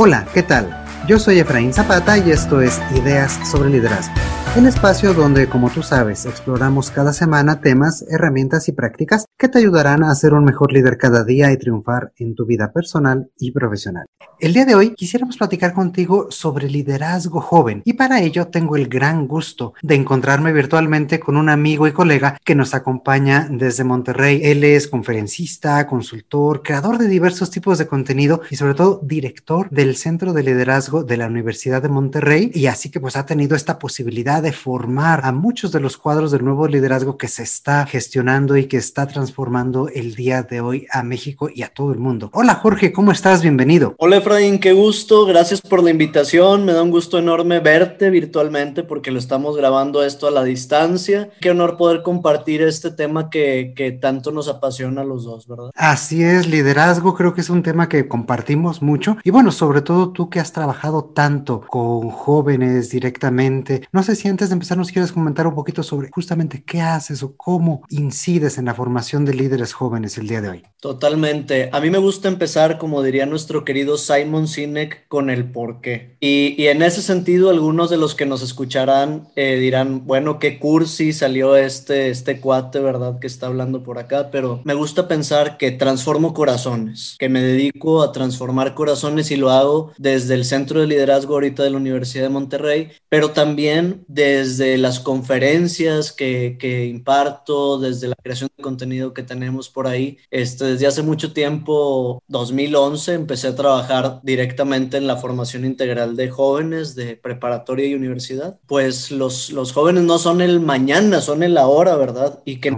Hola, ¿qué tal? Yo soy Efraín Zapata y esto es Ideas sobre Liderazgo el espacio donde, como tú sabes, exploramos cada semana temas, herramientas y prácticas que te ayudarán a ser un mejor líder cada día y triunfar en tu vida personal y profesional. El día de hoy quisiéramos platicar contigo sobre liderazgo joven y para ello tengo el gran gusto de encontrarme virtualmente con un amigo y colega que nos acompaña desde Monterrey. Él es conferencista, consultor, creador de diversos tipos de contenido y sobre todo director del Centro de Liderazgo de la Universidad de Monterrey y así que pues ha tenido esta posibilidad de formar a muchos de los cuadros del nuevo liderazgo que se está gestionando y que está transformando el día de hoy a México y a todo el mundo. Hola Jorge, ¿cómo estás? Bienvenido. Hola Efraín, qué gusto, gracias por la invitación, me da un gusto enorme verte virtualmente porque lo estamos grabando esto a la distancia. Qué honor poder compartir este tema que, que tanto nos apasiona a los dos, ¿verdad? Así es, liderazgo creo que es un tema que compartimos mucho y bueno, sobre todo tú que has trabajado tanto con jóvenes directamente, no sé si antes de empezar nos quieres comentar un poquito sobre justamente qué haces o cómo incides en la formación de líderes jóvenes el día de hoy. Totalmente. A mí me gusta empezar, como diría nuestro querido Simon Sinek, con el por qué. Y, en ese sentido, algunos de los que nos escucharán eh, dirán, bueno, qué cursi salió este, este cuate, ¿verdad? Que está hablando por acá, pero me gusta pensar que transformo corazones, que me dedico a transformar corazones y lo hago desde el Centro de Liderazgo ahorita de la Universidad de Monterrey, pero también desde las conferencias que, que, imparto, desde la creación de contenido que tenemos por ahí. Este, desde hace mucho tiempo, 2011, empecé a trabajar directamente en la formación integral de jóvenes de preparatoria y universidad. Pues los, los jóvenes no son el mañana, son el ahora, ¿verdad? Y que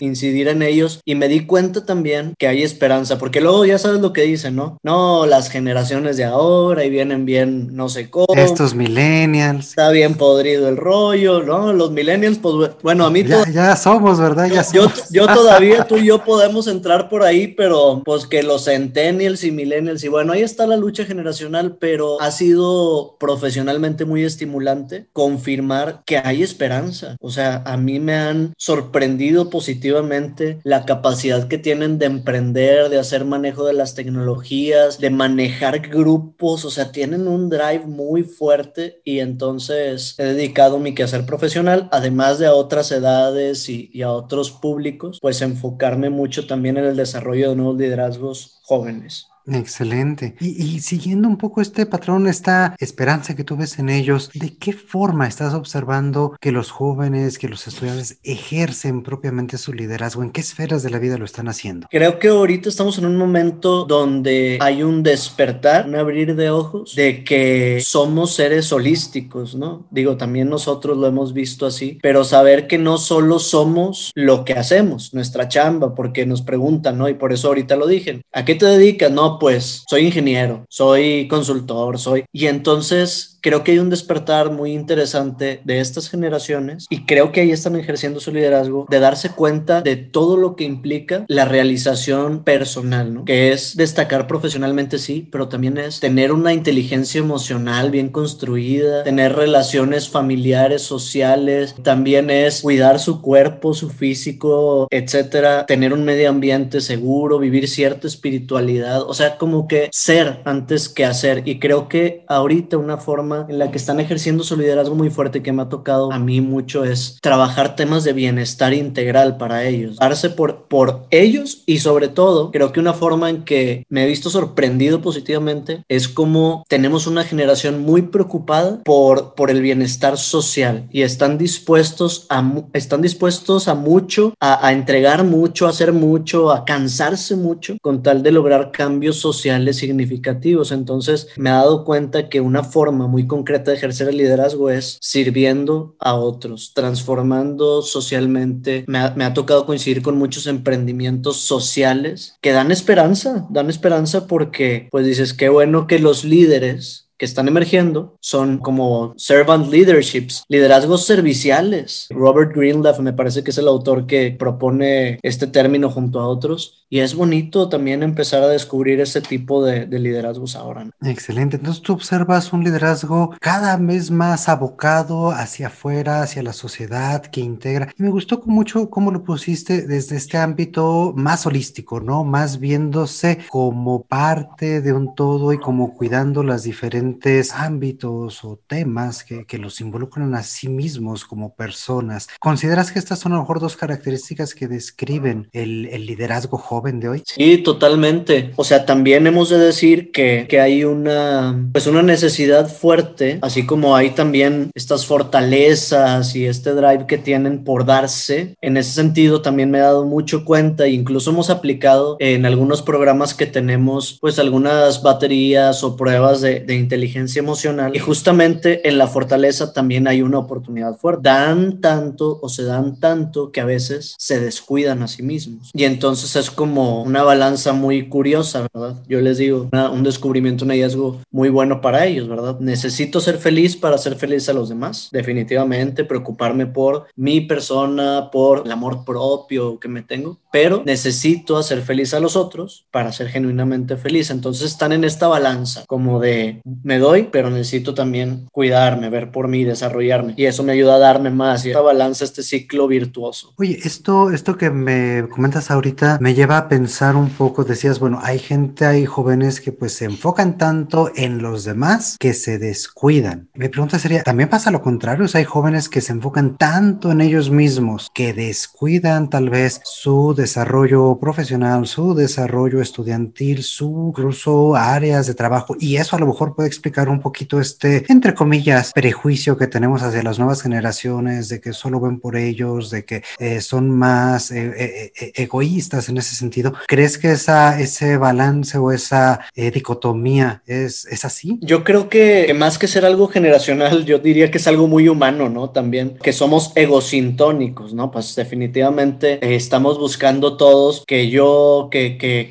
incidir en ellos. Y me di cuenta también que hay esperanza, porque luego ya sabes lo que dicen, ¿no? No, las generaciones de ahora y vienen bien, no sé cómo. Estos millennials. Está bien podrido el rollo, ¿no? Los millennials, pues bueno, a mí... Ya, ya somos, ¿verdad? Ya yo, yo, todavía, tú y yo podemos entrar por ahí, pero pues que los centennials y millennials, y bueno, ahí está la lucha generacional, pero ha sido profesionalmente muy estimulante confirmar que hay esperanza. O sea, a mí me han sorprendido positivamente la capacidad que tienen de emprender, de hacer manejo de las tecnologías, de manejar grupos, o sea, tienen un drive muy fuerte y entonces he dedicado mi quehacer profesional, además de a otras edades y, y a otros públicos, pues enfocarme mucho también en el desarrollo de nuevos liderazgos jóvenes. Excelente. Y, siguiendo un poco este patrón, esta esperanza que tú ves en ellos, ¿de qué forma estás observando que los jóvenes, que los estudiantes ejercen propiamente su liderazgo? ¿En qué esferas de la vida lo están haciendo? Creo que ahorita estamos en un momento donde hay un despertar, un abrir de ojos, de que somos seres holísticos, ¿no? Digo, también nosotros lo hemos visto así, pero saber que no solo somos lo que hacemos, nuestra chamba, porque nos preguntan, ¿no? Y por eso ahorita lo dije, ¿a qué te dedicas? No, pues soy ingeniero, soy consultor, soy... Y entonces creo que hay un despertar muy interesante de estas generaciones y creo que ahí están ejerciendo su liderazgo de darse cuenta de todo lo que implica la realización personal, ¿no? Que es destacar profesionalmente, sí, pero también es tener una inteligencia emocional bien construida, tener relaciones familiares, sociales, también es cuidar su cuerpo, su físico, etcétera, tener un medio ambiente seguro, vivir cierta espiritualidad, o sea, como que ser antes que hacer. Y creo que ahorita una forma en la que están ejerciendo su liderazgo muy fuerte que me ha tocado a mí mucho es trabajar temas de bienestar integral para ellos, darse por, por ellos y sobre todo creo que una forma en que me he visto sorprendido positivamente es como tenemos una generación muy preocupada por, por el bienestar social y están dispuestos a, están dispuestos a mucho, a, a entregar mucho, a hacer mucho, a cansarse mucho con tal de lograr cambios sociales significativos. Entonces me he dado cuenta que una forma muy concreta de ejercer el liderazgo es sirviendo a otros, transformando socialmente. Me ha, me ha tocado coincidir con muchos emprendimientos sociales que dan esperanza, dan esperanza porque pues dices, qué bueno que los líderes que están emergiendo son como servant leaderships, liderazgos serviciales. Robert Greenleaf me parece que es el autor que propone este término junto a otros y es bonito también empezar a descubrir ese tipo de, liderazgos ahora. Excelente, entonces tú observas un liderazgo cada vez más abocado hacia afuera, hacia la sociedad que integra. Y me gustó mucho cómo lo pusiste desde este ámbito más holístico, ¿no? Más viéndose como parte de un todo y como cuidando los diferentes ámbitos o temas que, que los involucran a sí mismos como personas. ¿Consideras que estas son a lo mejor dos características que describen el, el liderazgo joven de hoy? Sí, totalmente. O sea, también hemos de decir que, que hay una, pues una necesidad fuerte, así como hay también estas fortalezas y este drive que tienen por darse. En ese sentido, también me he dado mucho cuenta, incluso hemos aplicado en algunos programas que tenemos, pues algunas baterías o pruebas de, de inteligencia emocional. Y justamente en la fortaleza también hay una oportunidad fuerte. Dan tanto o se dan tanto que a veces se descuidan a sí mismos. Y entonces es como una balanza muy curiosa, ¿verdad? Yo les digo, un descubrimiento, un hallazgo muy bueno para ellos, ¿verdad? Necesito ser feliz para ser feliz a los demás, definitivamente, preocuparme por mi persona, por el amor propio que me tengo, pero necesito hacer feliz a los otros para ser genuinamente feliz. Entonces están en esta balanza como de me doy, pero necesito también cuidarme, ver por mí, desarrollarme. Y eso me ayuda a darme más y esta balanza, este ciclo virtuoso. Oye, esto, esto que me comentas ahorita me lleva a pensar un poco, decías, bueno, hay gente, hay jóvenes que pues se enfocan tanto en los demás que se descuidan. Mi pregunta sería, ¿también pasa lo contrario? O sea, hay jóvenes que se enfocan tanto en ellos mismos que descuidan tal vez su desarrollo profesional, su desarrollo estudiantil, su incluso áreas de trabajo y eso a lo mejor puede explicar un poquito este, entre comillas, prejuicio que tenemos hacia las nuevas generaciones de que solo ven por ellos, de que eh, son más eh, eh, egoístas en ese sentido. ¿Crees que esa, ese balance o esa dicotomía es, es así? Yo creo que, más que ser algo generacional, yo diría que es algo muy humano, ¿no? También que somos egosintónicos, ¿no? Pues definitivamente estamos buscando todos que yo, que, que,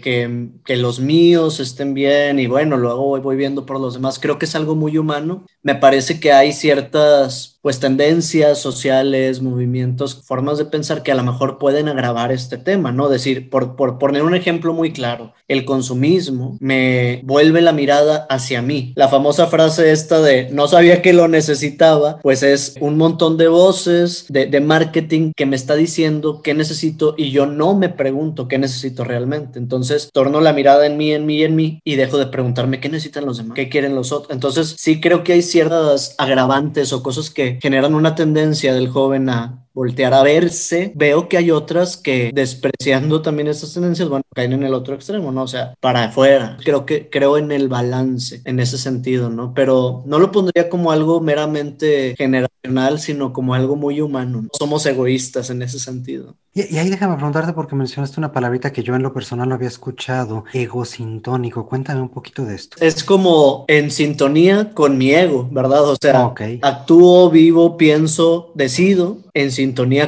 que los míos estén bien y bueno, luego voy viendo por los demás. Creo que es algo muy humano. Me parece que hay ciertas pues tendencias sociales, movimientos, formas de pensar que a lo mejor pueden agravar este tema, ¿no? Decir, por, por poner un ejemplo muy claro, el consumismo me vuelve la mirada hacia mí. La famosa frase esta de no sabía que lo necesitaba, pues es un montón de voces de, de marketing que me está diciendo qué necesito y yo no me pregunto qué necesito realmente. Entonces, torno la mirada en mí, en mí, en mí y dejo de preguntarme qué necesitan los demás, qué quieren los otros. Entonces, sí creo que hay ciertas agravantes o cosas que generan una tendencia del joven a voltear a verse, veo que hay otras que despreciando también esas tendencias, bueno, caen en el otro extremo, ¿no? O sea, para afuera. Creo que creo en el balance en ese sentido, ¿no? Pero no lo pondría como algo meramente generacional, sino como algo muy humano. Somos egoístas en ese sentido. Y, ahí déjame preguntarte porque mencionaste una palabrita que yo en lo personal no había escuchado, egosintónico. Cuéntame un poquito de esto. Es como en sintonía con mi ego, ¿verdad? O sea, actúo, vivo, pienso, decido en sintonía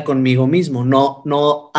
conmigo mismo, no, no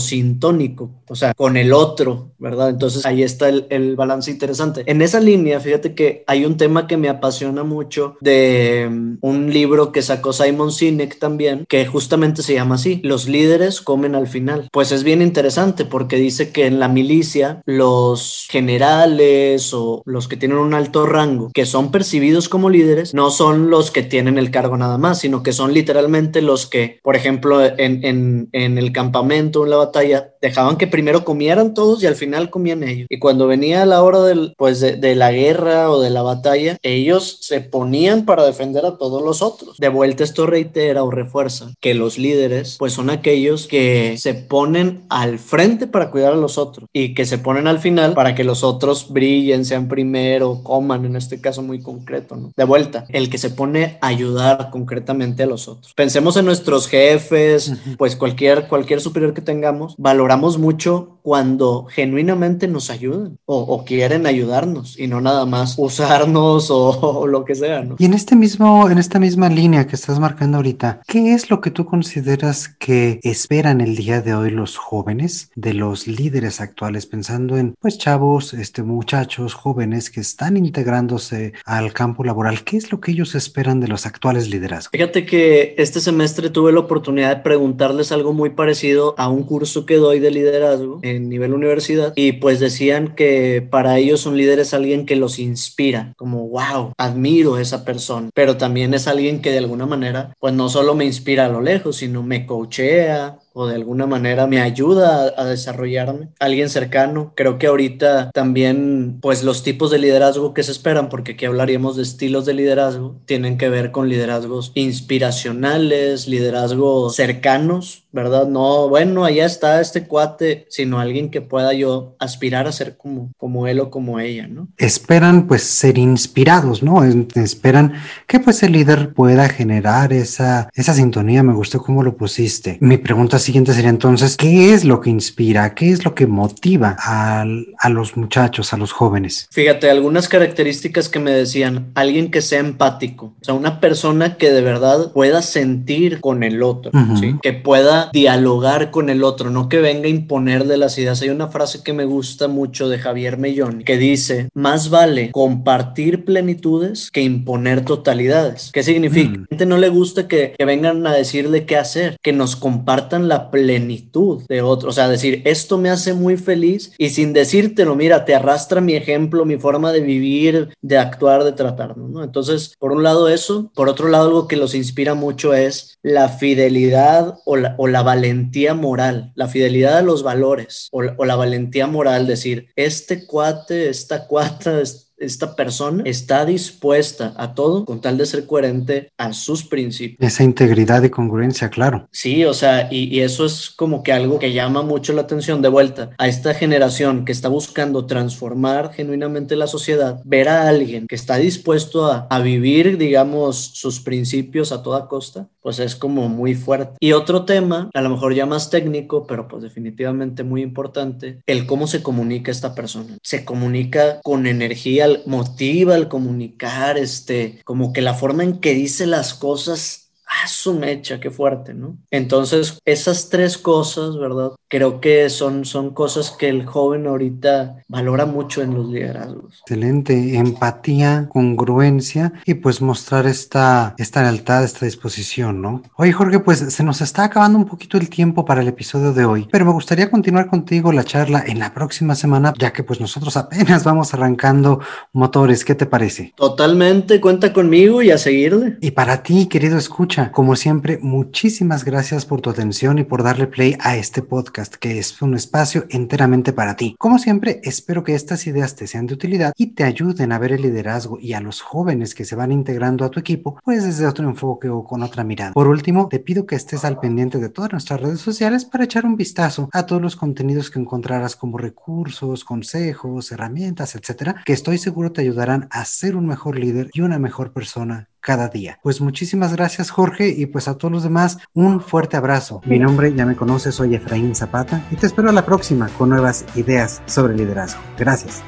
sintónico o sea, con el otro, ¿verdad? Entonces ahí está el, balance interesante. En esa línea, fíjate que hay un tema que me apasiona mucho de um, un libro que sacó Simon Sinek también, que justamente se llama así, Los líderes comen al final. Pues es bien interesante porque dice que en la milicia los generales o los que tienen un alto rango, que son percibidos como líderes, no son los que tienen el cargo nada más, sino que son literalmente los que, por ejemplo, en, en, en el campamento, en la batalla, dejaban que primero comieran todos y al final comían ellos. Y cuando venía la hora del, pues de, la guerra o de la batalla, ellos se ponían para defender a todos los otros. De vuelta esto reitera o refuerza que los líderes pues son aquellos que se ponen al frente para cuidar a los otros y que se ponen al final para que los otros brillen, sean primero, coman en este caso muy concreto, ¿no? De vuelta, el que se pone a ayudar concretamente a los otros. Pensemos en nuestros jefes, pues cualquier, cualquier superior que tengamos, valoramos mucho cuando genuinamente nos ayudan o, quieren ayudarnos y no nada más usarnos o, lo que sea, ¿no? Y en este mismo, en esta misma línea que estás marcando ahorita, ¿qué es lo que tú consideras que esperan el día de hoy los jóvenes de los líderes actuales, pensando en pues chavos, este muchachos jóvenes que están integrándose al campo laboral? ¿Qué es lo que ellos esperan de los actuales liderazgos? Fíjate que este semestre tuve la oportunidad de preguntarles algo muy parecido a un curso que doy de liderazgo en nivel universidad y pues decían que para ellos un líder es alguien que los inspira, como wow, admiro esa persona, pero también es alguien que de alguna manera pues no solo me inspira a lo lejos, sino me coachea, o de alguna manera me ayuda a, desarrollarme. Alguien cercano. Creo que ahorita también, pues los tipos de liderazgo que se esperan, porque aquí hablaríamos de estilos de liderazgo, tienen que ver con liderazgos inspiracionales, liderazgos cercanos, ¿verdad? No, bueno, allá está este cuate, sino alguien que pueda yo aspirar a ser como, como él o como ella, ¿no? Esperan pues ser inspirados, ¿no? Esperan que pues el líder pueda generar esa, esa sintonía. Me gustó cómo lo pusiste. Mi pregunta siguiente sería entonces, ¿qué es lo que inspira? ¿Qué es lo que motiva a, a los muchachos, a los jóvenes? Fíjate, algunas características que me decían, alguien que sea empático, o sea, una persona que de verdad pueda sentir con el otro, ¿sí? que pueda dialogar con el otro, no que venga a imponerle las ideas. Hay una frase que me gusta mucho de Javier Mellón que dice, más vale compartir plenitudes que imponer totalidades. ¿Qué significa? Mm. A la gente no le gusta que, que vengan a decirle qué hacer, que nos compartan la plenitud de otro. O sea, decir, esto me hace muy feliz y sin decírtelo, mira, te arrastra mi ejemplo, mi forma de vivir, de actuar, de tratarnos, ¿no? Entonces, por un lado eso, por otro lado algo que los inspira mucho es la fidelidad o la, o la valentía moral, la fidelidad a los valores o la, la valentía moral, decir, este cuate, esta cuata, esta persona está dispuesta a todo con tal de ser coherente a sus principios. Esa integridad y congruencia, claro. Sí, o sea, y, eso es como que algo que llama mucho la atención de vuelta a esta generación que está buscando transformar genuinamente la sociedad, ver a alguien que está dispuesto a, a vivir, digamos, sus principios a toda costa, pues es como muy fuerte. Y otro tema, a lo mejor ya más técnico, pero pues definitivamente muy importante, el cómo se comunica esta persona. Se comunica con energía motiva al comunicar, este, como que la forma en que dice las cosas ah, su mecha, qué fuerte, ¿no? Entonces, esas tres cosas, ¿verdad? Creo que son, son cosas que el joven ahorita valora mucho en los liderazgos. Excelente, empatía, congruencia y pues mostrar esta, esta lealtad, esta disposición, ¿no? Oye, Jorge, pues se nos está acabando un poquito el tiempo para el episodio de hoy, pero me gustaría continuar contigo la charla en la próxima semana, ya que pues nosotros apenas vamos arrancando motores, ¿qué te parece? Totalmente, cuenta conmigo y a seguirle. Y para ti, querido escucha, como siempre, muchísimas gracias por tu atención y por darle play a este podcast, que es un espacio enteramente para ti. Como siempre, espero que estas ideas te sean de utilidad y te ayuden a ver el liderazgo y a los jóvenes que se van integrando a tu equipo, pues desde otro enfoque o con otra mirada. Por último, te pido que estés al pendiente de todas nuestras redes sociales para echar un vistazo a todos los contenidos que encontrarás como recursos, consejos, herramientas, etcétera, que estoy seguro te ayudarán a ser un mejor líder y una mejor persona cada día. Pues muchísimas gracias Jorge y pues a todos los demás un fuerte abrazo. Mi nombre ya me conoces, soy Efraín Zapata y te espero a la próxima con nuevas ideas sobre liderazgo. Gracias.